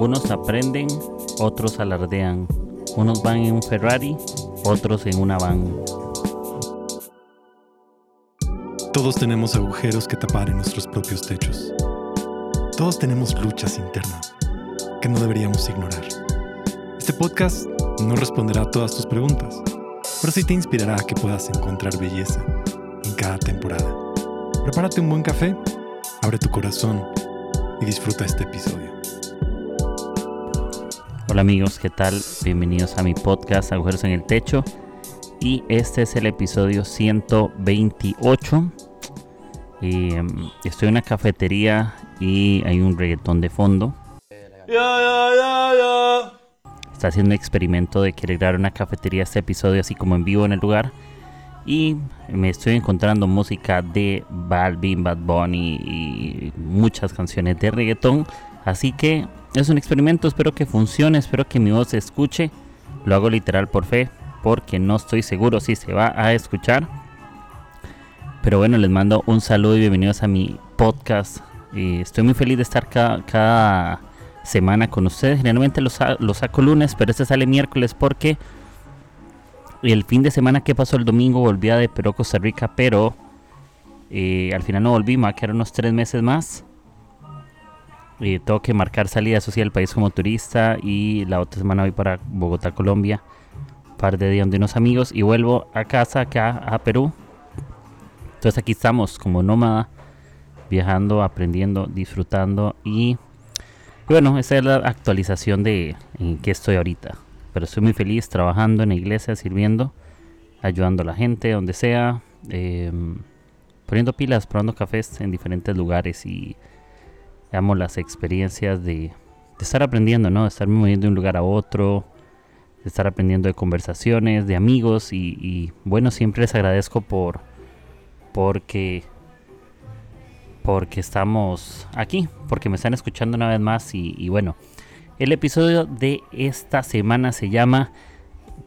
Unos aprenden, otros alardean. Unos van en un Ferrari, otros en una van. Todos tenemos agujeros que tapar en nuestros propios techos. Todos tenemos luchas internas que no deberíamos ignorar. Este podcast no responderá a todas tus preguntas, pero sí te inspirará a que puedas encontrar belleza en cada temporada. Prepárate un buen café, abre tu corazón y disfruta este episodio. Hola amigos, ¿qué tal? Bienvenidos a mi podcast Agujeros en el Techo. Y este es el episodio 128. Y, em, estoy en una cafetería y hay un reggaetón de fondo. Está haciendo un experimento de querer grabar una cafetería este episodio así como en vivo en el lugar. Y me estoy encontrando música de Balvin, Bad Bunny y muchas canciones de reggaetón. Así que es un experimento, espero que funcione, espero que mi voz se escuche. Lo hago literal por fe, porque no estoy seguro si se va a escuchar. Pero bueno, les mando un saludo y bienvenidos a mi podcast. Estoy muy feliz de estar cada, semana con ustedes. Generalmente los, saco lunes, pero este sale miércoles porque el fin de semana que pasó el domingo volví a de Perú, Costa Rica, pero eh, al final no volví, me va unos tres meses más. Tengo que marcar salida social del país como turista y la otra semana voy para Bogotá, Colombia. Un par de días de unos amigos y vuelvo a casa, acá a Perú. Entonces aquí estamos como nómada, viajando, aprendiendo, disfrutando y bueno, esa es la actualización de en qué estoy ahorita. Pero estoy muy feliz trabajando en la iglesia, sirviendo, ayudando a la gente, donde sea, em, poniendo pilas, probando cafés en diferentes lugares y amo las experiencias de, estar aprendiendo, ¿no? De estar moviendo de un lugar a otro, de estar aprendiendo de conversaciones, de amigos y, bueno, siempre les agradezco por porque porque estamos aquí, porque me están escuchando una vez más y, y bueno, el episodio de esta semana se llama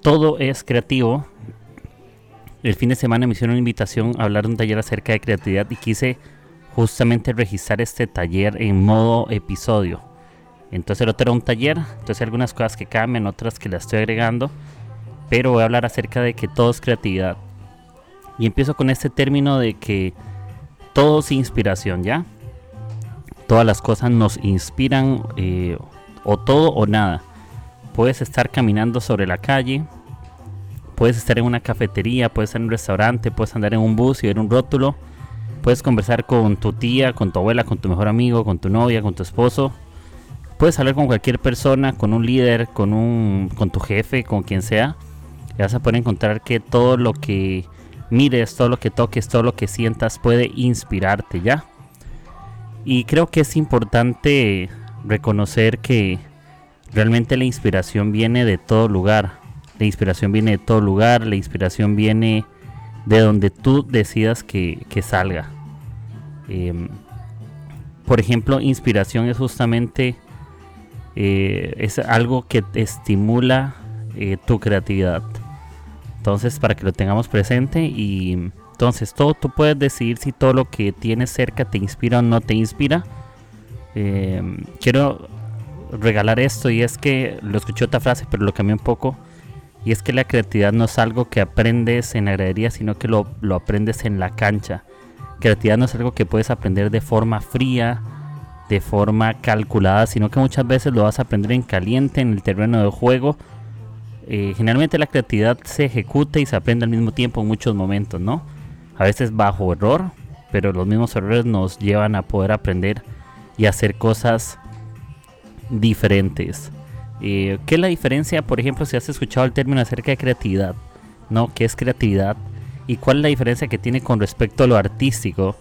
Todo es creativo. El fin de semana me hicieron una invitación a hablar de un taller acerca de creatividad y quise justamente registrar este taller en modo episodio. Entonces el otro era un taller, entonces algunas cosas que cambian, otras que las estoy agregando, pero voy a hablar acerca de que todo es creatividad. Y empiezo con este término de que todo es inspiración, ¿ya? Todas las cosas nos inspiran, eh, o todo o nada. Puedes estar caminando sobre la calle, puedes estar en una cafetería, puedes estar en un restaurante, puedes andar en un bus y ver un rótulo Puedes conversar con tu tía, con tu abuela, con tu mejor amigo, con tu novia, con tu esposo. Puedes hablar con cualquier persona, con un líder, con un con tu jefe, con quien sea. Y vas a poder encontrar que todo lo que mires, todo lo que toques, todo lo que sientas puede inspirarte, ¿ya? Y creo que es importante reconocer que realmente la inspiración viene de todo lugar. La inspiración viene de todo lugar, la inspiración viene de donde tú decidas que, salga. Em, por ejemplo, inspiración es justamente eh, es algo que estimula eh, tu creatividad. Entonces, para que lo tengamos presente y entonces todo tú puedes decidir si todo lo que tienes cerca te inspira o no te inspira. Em, quiero regalar esto y es que lo escuché otra frase, pero lo cambié un poco y es que la creatividad no es algo que aprendes en la gradería, sino que lo, aprendes en la cancha. Creatividad no es algo que puedes aprender de forma fría, de forma calculada, sino que muchas veces lo vas a aprender en caliente, en el terreno de juego. Eh, generalmente la creatividad se ejecuta y se aprende al mismo tiempo en muchos momentos, ¿no? A veces bajo error, pero los mismos errores nos llevan a poder aprender y hacer cosas diferentes. Eh, ¿Qué es la diferencia, por ejemplo, si has escuchado el término acerca de creatividad? ¿No? ¿Qué es creatividad? ¿Y cuál es la diferencia que tiene con respecto a lo artístico?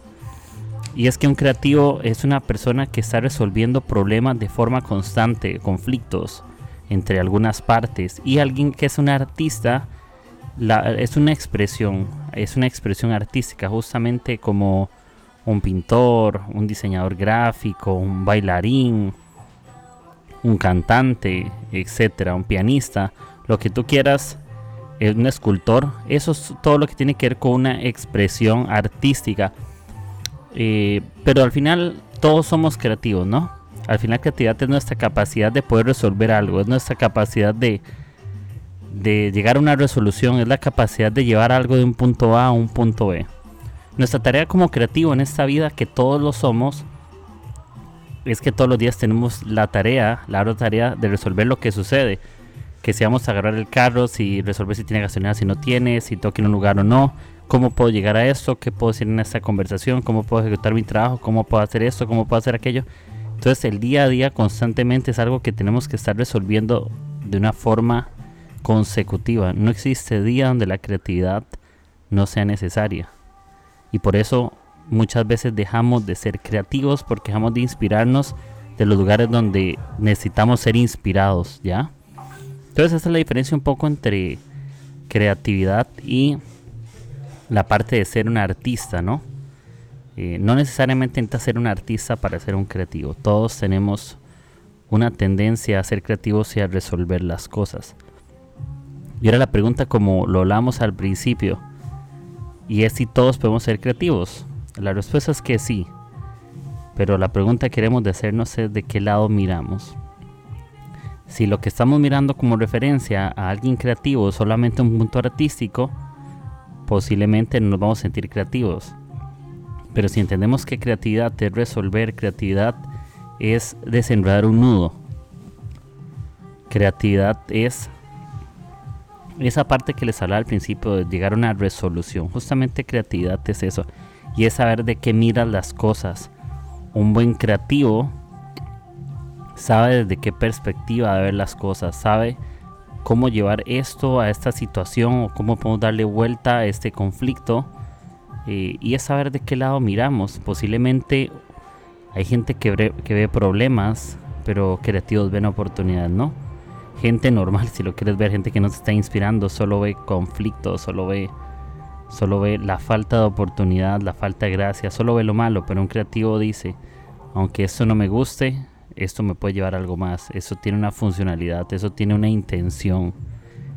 Y es que un creativo es una persona que está resolviendo problemas de forma constante, conflictos entre algunas partes. Y alguien que es un artista es una expresión, es una expresión artística, justamente como un pintor, un diseñador gráfico, un bailarín, un cantante, etcétera, un pianista, lo que tú quieras, es un escultor, eso es todo lo que tiene que ver con una expresión artística. Eh, pero al final todos somos creativos, ¿no? Al final creatividad es nuestra capacidad de poder resolver algo, es nuestra capacidad de, de llegar a una resolución, es la capacidad de llevar algo de un punto A a un punto B. Nuestra tarea como creativo en esta vida, que todos lo somos, es que todos los días tenemos la tarea, la otra tarea de resolver lo que sucede. Que si vamos a agarrar el carro, si resolver si tiene gasolina, si no tiene, si toque en un lugar o no, cómo puedo llegar a esto, qué puedo decir en esta conversación, cómo puedo ejecutar mi trabajo, cómo puedo hacer esto, cómo puedo hacer aquello. Entonces el día a día constantemente es algo que tenemos que estar resolviendo de una forma consecutiva. No existe día donde la creatividad no sea necesaria. Y por eso muchas veces dejamos de ser creativos porque dejamos de inspirarnos de los lugares donde necesitamos ser inspirados, ¿ya? Entonces esta es la diferencia un poco entre creatividad y la parte de ser un artista, ¿no? Eh, no necesariamente necesitas ser un artista para ser un creativo. Todos tenemos una tendencia a ser creativos y a resolver las cosas. Y ahora la pregunta como lo hablamos al principio, y es si todos podemos ser creativos. La respuesta es que sí. Pero la pregunta que queremos hacernos es de qué lado miramos. Si lo que estamos mirando como referencia a alguien creativo es solamente un punto artístico, posiblemente no nos vamos a sentir creativos. Pero si entendemos que creatividad es resolver, creatividad es desenredar un nudo. Creatividad es esa parte que les hablaba al principio de llegar a una resolución. Justamente creatividad es eso y es saber de qué miras las cosas. Un buen creativo sabe desde qué perspectiva de ver las cosas, sabe cómo llevar esto a esta situación o cómo podemos darle vuelta a este conflicto eh, y es saber de qué lado miramos. Posiblemente hay gente que ve, problemas, pero creativos ven oportunidades, ¿no? Gente normal, si lo quieres ver, gente que no se está inspirando, solo ve conflictos, solo ve solo ve la falta de oportunidad, la falta de gracia, solo ve lo malo, pero un creativo dice, aunque esto no me guste, esto me puede llevar a algo más, eso tiene una funcionalidad, eso tiene una intención,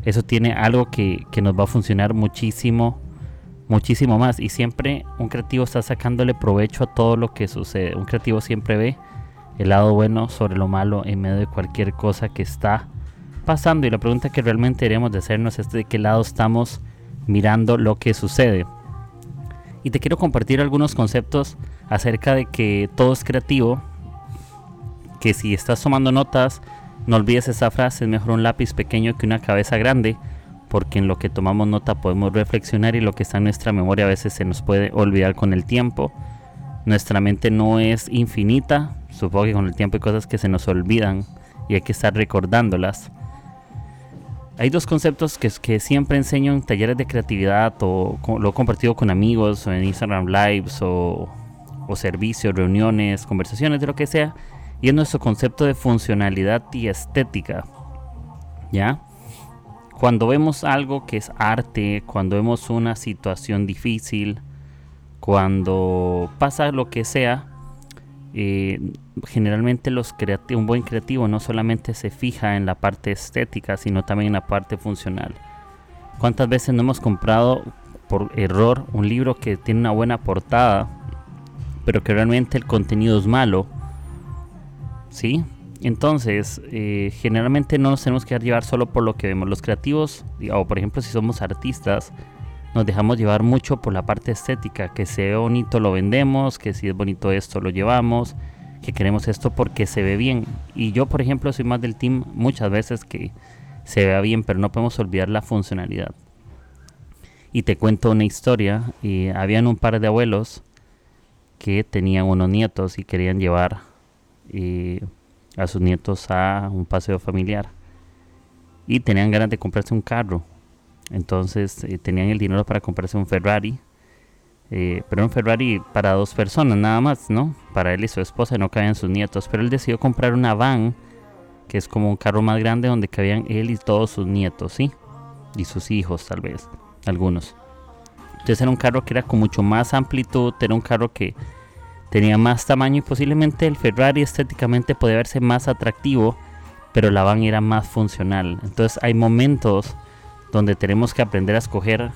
eso tiene algo que, que nos va a funcionar muchísimo, muchísimo más. Y siempre un creativo está sacándole provecho a todo lo que sucede. Un creativo siempre ve el lado bueno sobre lo malo en medio de cualquier cosa que está pasando. Y la pregunta que realmente debemos de hacernos es de qué lado estamos mirando lo que sucede. Y te quiero compartir algunos conceptos acerca de que todo es creativo, que si estás tomando notas, no olvides esa frase, es mejor un lápiz pequeño que una cabeza grande, porque en lo que tomamos nota podemos reflexionar y lo que está en nuestra memoria a veces se nos puede olvidar con el tiempo. Nuestra mente no es infinita, supongo que con el tiempo hay cosas que se nos olvidan y hay que estar recordándolas. Hay dos conceptos que, que siempre enseño en talleres de creatividad o lo he compartido con amigos o en Instagram Lives o, o servicios, reuniones, conversaciones, de lo que sea. Y es nuestro concepto de funcionalidad y estética. ¿Ya? Cuando vemos algo que es arte, cuando vemos una situación difícil, cuando pasa lo que sea, eh, generalmente los un buen creativo no solamente se fija en la parte estética, sino también en la parte funcional. ¿Cuántas veces no hemos comprado por error un libro que tiene una buena portada, pero que realmente el contenido es malo? ¿Sí? Entonces, eh, generalmente no nos tenemos que llevar solo por lo que vemos. Los creativos, o por ejemplo si somos artistas, nos dejamos llevar mucho por la parte estética, que se ve bonito lo vendemos, que si es bonito esto lo llevamos, que queremos esto porque se ve bien. Y yo, por ejemplo, soy más del team muchas veces que se vea bien, pero no podemos olvidar la funcionalidad. Y te cuento una historia, y habían un par de abuelos que tenían unos nietos y querían llevar a sus nietos a un paseo familiar. Y tenían ganas de comprarse un carro entonces eh, tenían el dinero para comprarse un Ferrari. Eh, pero un Ferrari para dos personas nada más, ¿no? Para él y su esposa no cabían sus nietos. Pero él decidió comprar una van, que es como un carro más grande donde cabían él y todos sus nietos, ¿sí? Y sus hijos tal vez, algunos. Entonces era un carro que era con mucho más amplitud, era un carro que tenía más tamaño y posiblemente el Ferrari estéticamente podía verse más atractivo, pero la van era más funcional. Entonces hay momentos donde tenemos que aprender a escoger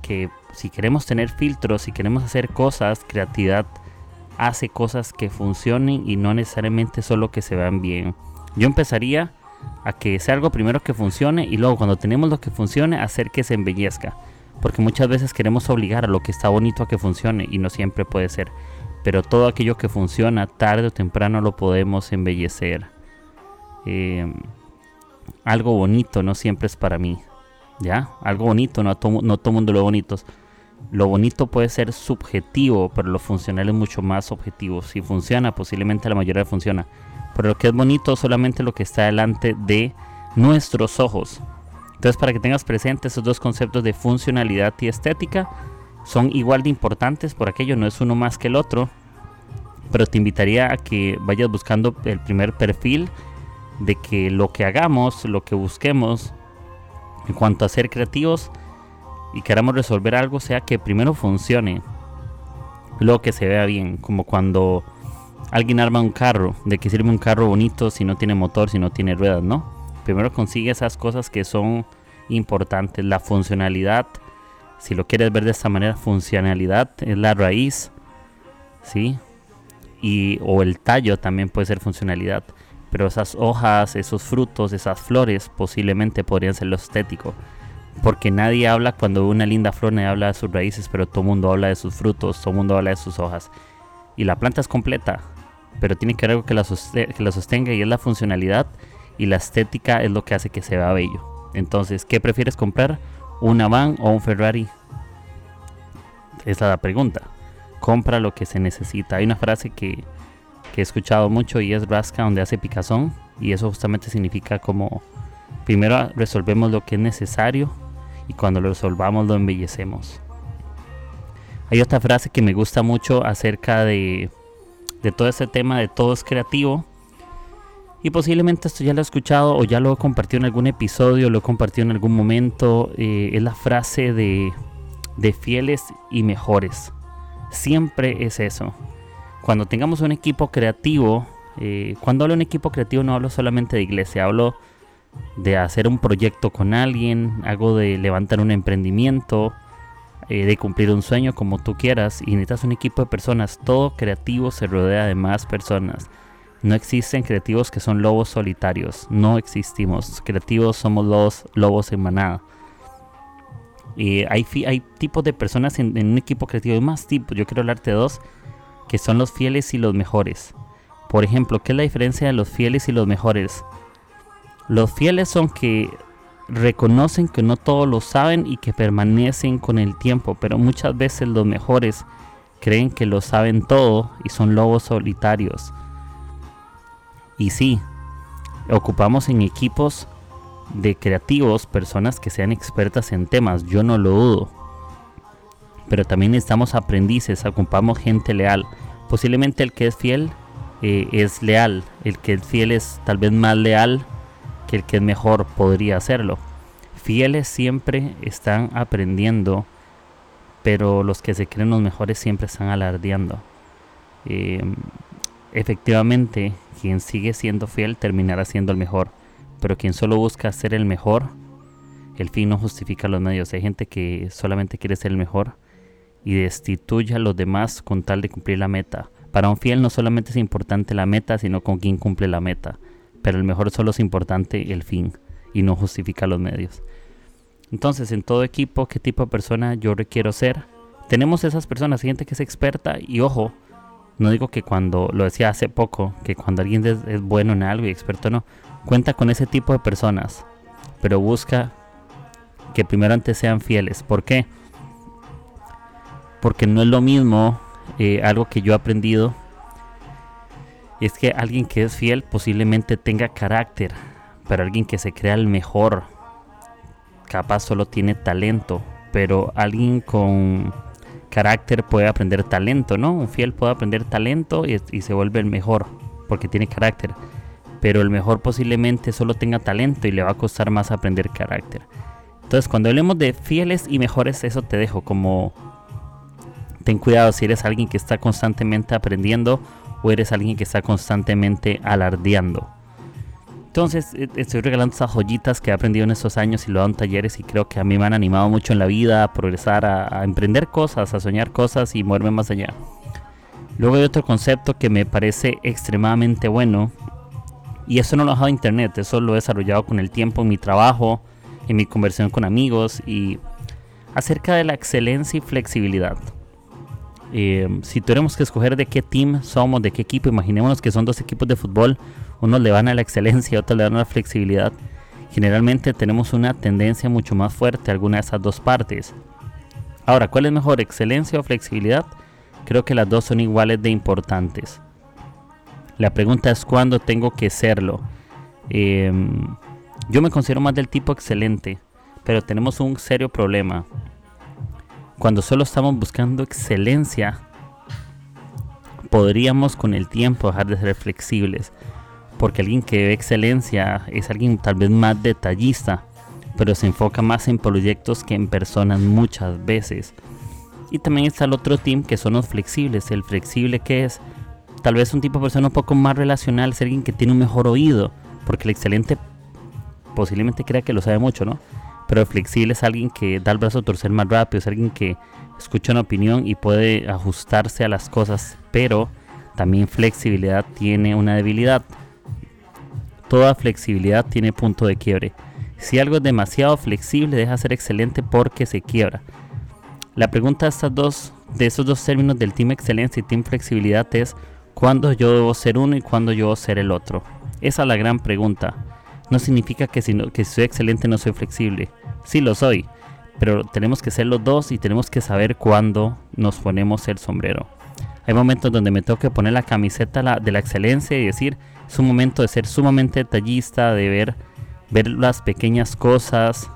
que si queremos tener filtros, si queremos hacer cosas, creatividad hace cosas que funcionen y no necesariamente solo que se vean bien. Yo empezaría a que sea algo primero que funcione y luego cuando tenemos lo que funcione hacer que se embellezca. Porque muchas veces queremos obligar a lo que está bonito a que funcione y no siempre puede ser. Pero todo aquello que funciona tarde o temprano lo podemos embellecer. Eh, algo bonito no siempre es para mí. ¿Ya? Algo bonito, no, todo, no mundo lo bonito. Lo bonito puede ser subjetivo, pero lo funcional es mucho más objetivo. Si funciona, posiblemente la mayoría funciona. Pero lo que es bonito solamente lo que está delante de nuestros ojos. Entonces, para que tengas presente esos dos conceptos de funcionalidad y estética, son igual de importantes, por aquello no es uno más que el otro. Pero te invitaría a que vayas buscando el primer perfil de que lo que hagamos, lo que busquemos en cuanto a ser creativos y queramos resolver algo, sea que primero funcione, luego que se vea bien, como cuando alguien arma un carro, de que sirve un carro bonito si no tiene motor, si no tiene ruedas, ¿no? Primero consigue esas cosas que son importantes, la funcionalidad, si lo quieres ver de esta manera, funcionalidad es la raíz, ¿sí? Y, o el tallo también puede ser funcionalidad pero esas hojas, esos frutos, esas flores posiblemente podrían ser lo estético. Porque nadie habla cuando una linda flor, nadie habla de sus raíces, pero todo el mundo habla de sus frutos, todo el mundo habla de sus hojas. Y la planta es completa, pero tiene que haber algo que la, que la sostenga y es la funcionalidad y la estética es lo que hace que se vea bello. Entonces, ¿qué prefieres comprar? ¿Una van o un Ferrari? Esa es la pregunta. Compra lo que se necesita. Hay una frase que, que he escuchado mucho y es rasca donde hace picazón y eso justamente significa como primero resolvemos lo que es necesario y cuando lo resolvamos lo embellecemos. Hay otra frase que me gusta mucho acerca de, de todo este tema de todo es creativo y posiblemente esto ya lo he escuchado o ya lo he compartido en algún episodio, lo he compartido en algún momento. Eh, es la frase de, de fieles y mejores. Siempre es eso cuando tengamos un equipo creativo, eh, cuando hablo de un equipo creativo no hablo solamente de iglesia, hablo de hacer un proyecto con alguien, hago de levantar un emprendimiento, eh, de cumplir un sueño como tú quieras y necesitas un equipo de personas. Todo creativo se rodea de más personas. No existen creativos que son lobos solitarios. No existimos. Creativos somos los lobos en manada. Y hay, hay tipos de personas en, en un equipo creativo. Hay más tipos. Yo quiero hablarte de dos que son los fieles y los mejores. Por ejemplo, ¿qué es la diferencia de los fieles y los mejores? Los fieles son que reconocen que no todos lo saben y que permanecen con el tiempo, pero muchas veces los mejores creen que lo saben todo y son lobos solitarios. Y sí, ocupamos en equipos de creativos personas que sean expertas en temas, yo no lo dudo pero también necesitamos aprendices, ocupamos gente leal. Posiblemente el que es fiel eh, es leal, el que es fiel es tal vez más leal que el que es mejor podría hacerlo. Fieles siempre están aprendiendo, pero los que se creen los mejores siempre están alardeando. Em, efectivamente, quien sigue siendo fiel terminará siendo el mejor, pero quien solo busca ser el mejor, el fin no justifica los medios. Hay gente que solamente quiere ser el mejor y destituye a los demás con tal de cumplir la meta. Para un fiel no solamente es importante la meta, sino con quien cumple la meta. Pero el mejor solo es importante el fin y no justifica los medios. Entonces, en todo equipo, ¿qué tipo de persona yo requiero ser? Tenemos esas personas, gente que es experta y ojo, no digo que cuando, lo decía hace poco, que cuando alguien es, bueno en algo y experto no, cuenta con ese tipo de personas, pero busca que primero antes sean fieles. ¿Por qué? porque no es lo mismo eh, algo que yo he aprendido es que alguien que es fiel posiblemente tenga carácter, pero alguien que se crea el mejor capaz solo tiene talento, pero alguien con carácter puede aprender talento, ¿no? Un fiel puede aprender talento y, se vuelve el mejor porque tiene carácter, pero el mejor posiblemente solo tenga talento y le va a costar más aprender carácter. Entonces, cuando hablemos de fieles y mejores, eso te dejo como ten cuidado si eres alguien que está constantemente aprendiendo o eres alguien que está constantemente alardeando. Entonces e, estoy regalando esas joyitas que he aprendido en estos años y lo hago en talleres y creo que a mí me han animado mucho en la vida a progresar, a, emprender cosas, a soñar cosas y moverme más allá. Luego hay otro concepto que me parece extremadamente bueno. Y eso no lo he dejado internet, eso lo he desarrollado con el tiempo en mi trabajo, en mi conversión con amigos y acerca de la excelencia y flexibilidad. Eh, si tuviéramos que escoger de qué team somos, de qué equipo, imaginémonos que son dos equipos de fútbol, uno le van a la excelencia y otro le van a la flexibilidad. Generalmente tenemos una tendencia mucho más fuerte a alguna de esas dos partes. Ahora, ¿cuál es mejor, excelencia o flexibilidad? Creo que las dos son iguales de importantes. La pregunta es cuándo tengo que serlo. Em, yo me considero más del tipo excelente, pero tenemos un serio problema. Cuando solo estamos buscando excelencia, podríamos con el tiempo dejar de ser flexibles. Porque alguien que ve excelencia es alguien tal vez más detallista, pero se enfoca más en proyectos que en personas muchas veces. Y también está el otro team que son los flexibles. El flexible que es tal vez un tipo de persona un poco más relacional, es alguien que tiene un mejor oído, porque el excelente posiblemente crea que lo sabe mucho, ¿no? Pero el flexible es alguien que da el brazo a torcer más rápido, es alguien que escucha una opinión y puede ajustarse a las cosas, pero también flexibilidad tiene una debilidad. Toda flexibilidad tiene punto de quiebre. Si algo es demasiado flexible, deja de ser excelente porque se quiebra. La pregunta de, estas dos términos del team excelencia y team flexibilidad es cuándo yo debo ser uno y cuándo yo debo ser el otro. Esa es la gran pregunta. No significa que si, que soy excelente no soy flexible. Sí lo soy, pero tenemos que ser los dos y tenemos que saber cuándo nos ponemos el sombrero. Hay momentos donde me tengo que poner la camiseta de la excelencia y decir, es un momento de ser sumamente detallista, de ver, ver las pequeñas cosas,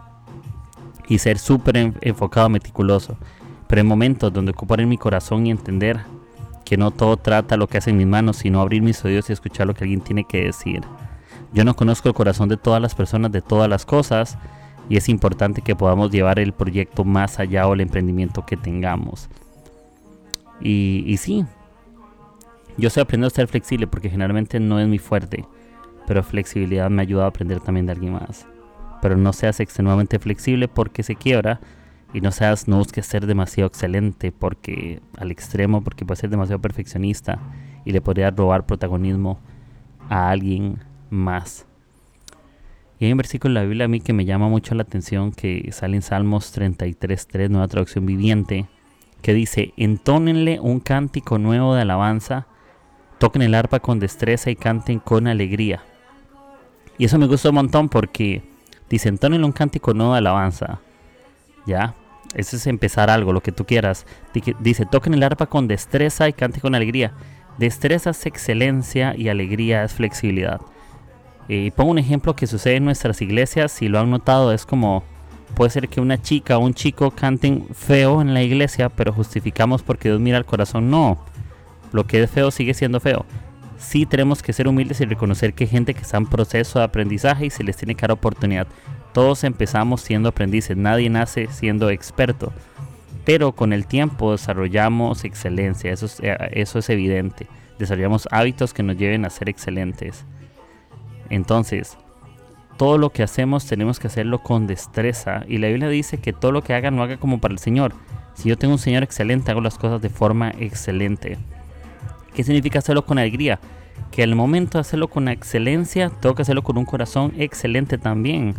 y ser súper enfocado, meticuloso. Pero hay momentos donde ocupar en mi corazón y entender que no todo trata lo que hace en mis manos, sino abrir mis oídos y escuchar lo que alguien tiene que decir. Yo no conozco el corazón de todas las personas, de todas las cosas, y es importante que podamos llevar el proyecto más allá o el emprendimiento que tengamos. Y sí, yo estoy aprendiendo a ser flexible porque generalmente no es muy fuerte, pero flexibilidad me ayuda a aprender también de alguien más pero no seas extremadamente flexible porque se quiebra y no seas no busques ser demasiado excelente porque al extremo porque puede ser demasiado perfeccionista y le podría robar protagonismo a alguien más. Y hay un versículo en la Biblia a mí que me llama mucho la atención que sale en Salmos 33.3, nueva traducción viviente, que dice, entónenle un cántico nuevo de alabanza, toquen el arpa con destreza y canten con alegría. Y eso me gustó un montón porque Dice, entónenle un cántico nuevo de alabanza. ¿Ya? Eso es empezar algo, lo que tú quieras. Dice, toquen el arpa con destreza y cante con alegría. Destreza es excelencia y alegría es flexibilidad. Y pongo un ejemplo que sucede en nuestras iglesias, si lo han notado, es como puede ser que una chica o un chico canten feo en la iglesia, pero justificamos porque Dios mira al corazón. No, lo que es feo sigue siendo feo sí tenemos que ser humildes y reconocer que hay gente que está en proceso de aprendizaje y se les tiene que dar oportunidad. Todos empezamos siendo aprendices, nadie nace siendo experto, pero con el tiempo desarrollamos excelencia, eh, eso es evidente. Desarrollamos hábitos que nos lleven a ser excelentes. Entonces, todo lo que hacemos tenemos que hacerlo con destreza. Y la Biblia dice que todo lo que haga no haga como para el Señor. Si yo tengo un Señor excelente, hago las cosas de forma excelente. ¿Qué significa hacerlo con alegría? Que al momento de hacerlo con excelencia, tengo que hacerlo con un corazón excelente también.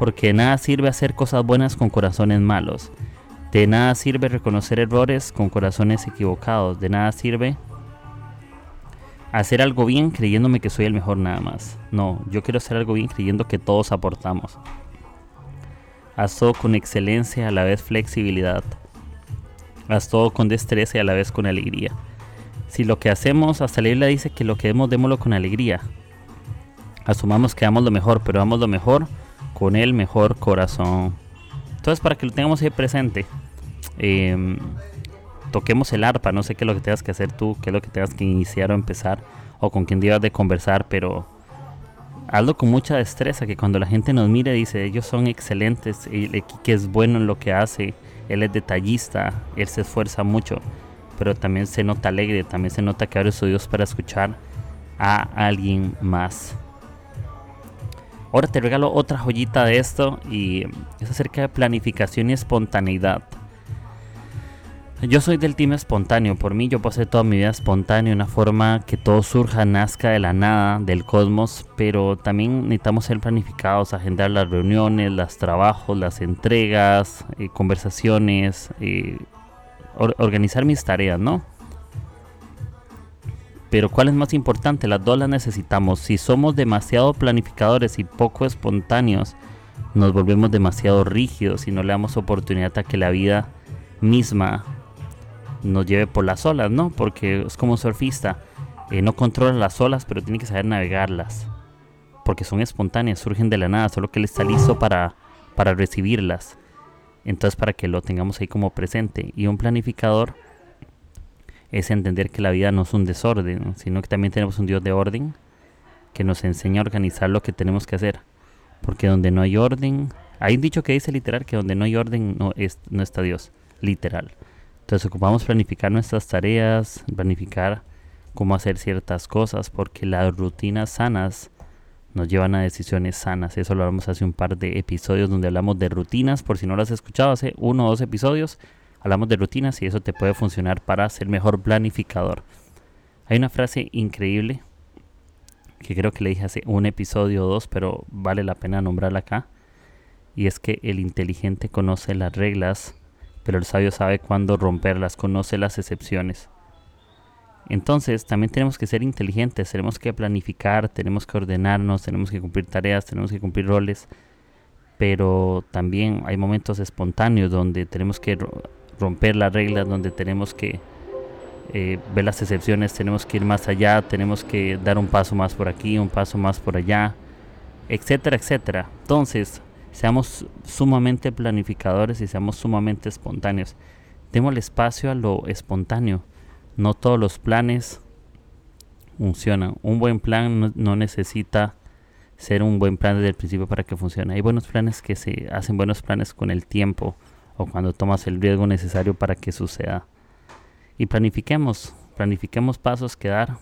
Porque nada sirve hacer cosas buenas con corazones malos. De nada sirve reconocer errores con corazones equivocados. De nada sirve hacer algo bien creyéndome que soy el mejor nada más. No, yo quiero hacer algo bien creyendo que todos aportamos. Haz todo con excelencia, a la vez flexibilidad. Haz todo con destreza y a la vez con alegría. Si lo que hacemos, hasta la Biblia dice que lo que demos, démoslo con alegría. Asumamos que damos lo mejor, pero damos lo mejor con el mejor corazón. Entonces, para que lo tengamos ahí presente, em, toquemos el arpa. No sé qué es lo que tengas que hacer tú, qué es lo que tengas que iniciar o empezar, o con quién debas de conversar, pero hazlo con mucha destreza. Que cuando la gente nos mire, dice, ellos son excelentes, el que es bueno en lo que hace, él es detallista, él se esfuerza mucho pero también se nota alegre, también se nota que abre sus oídos para escuchar a alguien más. Ahora te regalo otra joyita de esto y es acerca de planificación y espontaneidad. Yo soy del team espontáneo, por mí yo pasé toda mi vida espontáneo, una forma que todo surja, nazca de la nada, del cosmos, pero también necesitamos ser planificados, agendar las reuniones, los trabajos, las entregas, eh, conversaciones, eh, organizar mis tareas, ¿no? Pero ¿cuál es más importante? Las dos las necesitamos. Si somos demasiado planificadores y poco espontáneos, nos volvemos demasiado rígidos y no le damos oportunidad a que la vida misma nos lleve por las olas, ¿no? Porque es como un surfista. Eh, no controla las olas, pero tiene que saber navegarlas. Porque son espontáneas, surgen de la nada, solo que él está listo para, para recibirlas. Entonces, para que lo tengamos ahí como presente. Y un planificador es entender que la vida no es un desorden, sino que también tenemos un Dios de orden que nos enseña a organizar lo que tenemos que hacer. Porque donde no hay orden, hay un dicho que dice literal que donde no hay orden no, es, no está Dios, literal. Entonces ocupamos planificar nuestras tareas, planificar cómo hacer ciertas cosas, porque las rutinas sanas nos llevan a decisiones sanas. Eso lo hablamos hace un par de episodios donde hablamos de rutinas, por si no lo has escuchado, hace uno o dos episodios hablamos de rutinas y eso te puede funcionar para ser mejor planificador. Hay una frase increíble que creo que le dije hace un episodio o dos, pero vale la pena nombrarla acá. Y es que el inteligente conoce las reglas, pero el sabio sabe cuándo romperlas, conoce las excepciones. Entonces también tenemos que ser inteligentes, tenemos que planificar, tenemos que ordenarnos, tenemos que cumplir tareas, tenemos que cumplir roles, pero también hay momentos espontáneos donde tenemos que romper las reglas, donde tenemos que eh, ver las excepciones, tenemos que ir más allá, tenemos que dar un paso más por aquí, un paso más por allá, etcétera, etcétera. Entonces, seamos sumamente planificadores y seamos sumamente espontáneos. Demos espacio a lo espontáneo. No todos los planes funcionan. Un buen plan no necesita ser un buen plan desde el principio para que funcione. Hay buenos planes que se hacen buenos planes con el tiempo o cuando tomas el riesgo necesario para que suceda. Y planifiquemos, planifiquemos pasos que dar.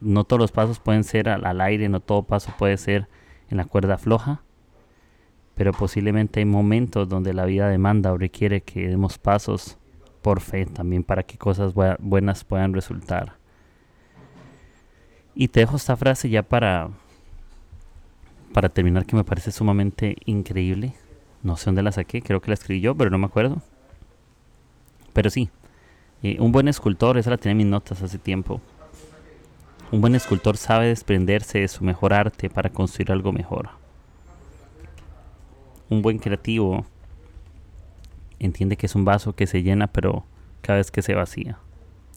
No todos los pasos pueden ser al, aire, no todo paso puede ser en la cuerda floja, pero posiblemente hay momentos donde la vida demanda o requiere que demos pasos por fe también para que cosas buenas puedan resultar. Y te dejo esta frase ya para, para terminar que me parece sumamente increíble. No sé dónde la saqué, creo que la escribí yo, pero no me acuerdo. Pero sí, eh, un buen escultor, esa la tenía en mis notas hace tiempo. Un buen escultor sabe desprenderse de su mejor arte para construir algo mejor. Un buen creativo entiende que es un vaso que se llena, pero cada vez que se vacía.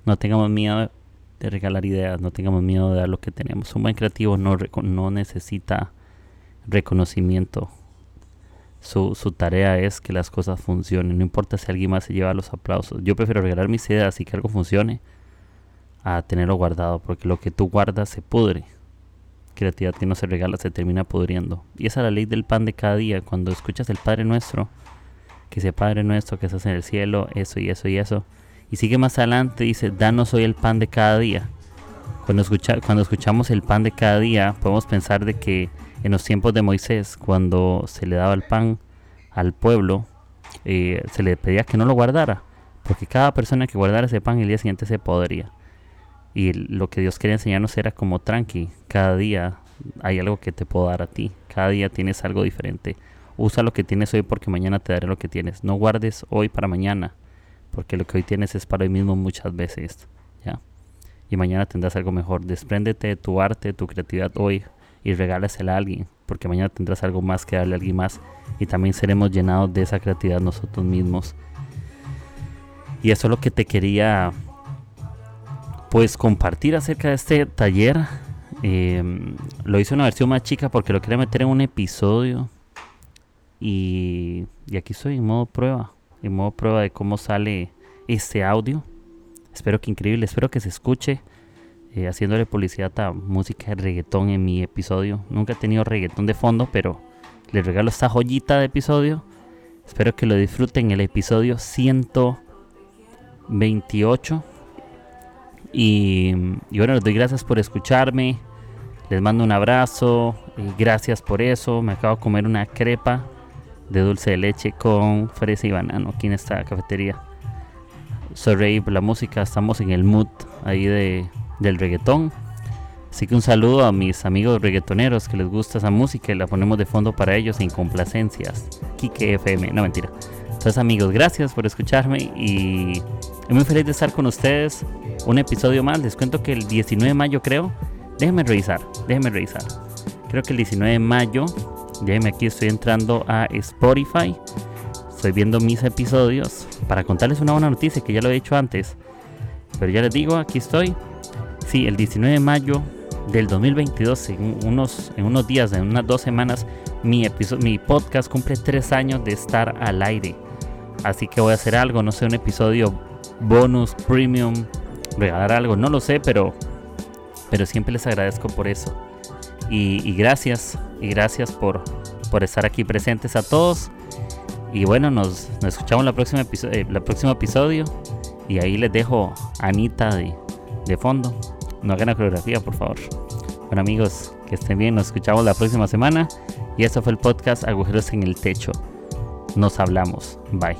No tengamos miedo de regalar ideas, no tengamos miedo de dar lo que tenemos. Un buen creativo no, no necesita reconocimiento su, su, tarea es que las cosas funcionen. No importa si alguien más se lleva los aplausos. Yo prefiero regalar mis ideas y que algo funcione a tenerlo guardado, porque lo que tú guardas se pudre. Creatividad que no se regala se termina pudriendo. Y esa es la ley del pan de cada día. Cuando escuchas el Padre Nuestro, que ese Padre Nuestro que estás en el cielo, eso y eso y eso. Y sigue más adelante, dice, danos hoy el pan de cada día. Cuando, escucha, cuando escuchamos el pan de cada día, podemos pensar de que en los tiempos de Moisés, cuando se le daba el pan al pueblo, eh, se le pedía que no lo guardara, porque cada persona que guardara ese pan el día siguiente se podría. Y lo que Dios quería enseñarnos era como tranqui, cada día hay algo que te puedo dar a ti, cada día tienes algo diferente. Usa lo que tienes hoy porque mañana te daré lo que tienes. No guardes hoy para mañana, porque lo que hoy tienes es para hoy mismo muchas veces, ¿ya? Y mañana tendrás algo mejor. Despréndete de tu arte, tu creatividad hoy, y regálasela a alguien, porque mañana tendrás algo más que darle a alguien más y también seremos llenados de esa creatividad nosotros mismos. Y eso es lo que te quería pues compartir acerca de este taller. Em, lo hice una versión más chica porque lo quería meter en un episodio. Y, aquí estoy en modo prueba. En modo prueba de cómo sale este audio. Espero que increíble, espero que se escuche. Eh, haciéndole publicidad a música de reggaetón en mi episodio. Nunca he tenido reggaetón de fondo, pero les regalo esta joyita de episodio. Espero que lo disfruten el episodio 128. Y, y bueno, les doy gracias por escucharme. Les mando un abrazo. Y gracias por eso. Me acabo de comer una crepa de dulce de leche con fresa y banano aquí en esta cafetería. soy Rave, la música, estamos en el mood ahí de, del reggaetón. Así que un saludo a mis amigos reggaetoneros que les gusta esa música y la ponemos de fondo para ellos en complacencias. Kike FM, no mentira. Entonces amigos, gracias por escucharme y estoy muy feliz de estar con ustedes. Un episodio más, les cuento que el 19 de mayo creo. Déjenme revisar, déjenme revisar. Creo que el 19 de mayo, déjenme aquí, estoy entrando a Spotify. Estoy viendo mis episodios para contarles una buena noticia que ya lo he dicho antes. Pero ya les digo, aquí estoy. Sí, el 19 de mayo del 2022, en unos, en unos días, en unas dos semanas, mi, mi podcast cumple tres años de estar al aire. Así que voy a hacer algo, no sé, un episodio bonus, premium, regalar algo, no lo sé, pero, pero siempre les agradezco por eso. Y, gracias, y gracias por, por estar aquí presentes a todos. Y bueno, nos, escuchamos la próxima, eh, la próximo episodio. Y ahí les dejo a Anita de, de fondo. No hagan la coreografía, por favor. Bueno amigos, que estén bien, nos escuchamos la próxima semana. Y esto fue el podcast Agujeros en el Techo. Nos hablamos. Bye.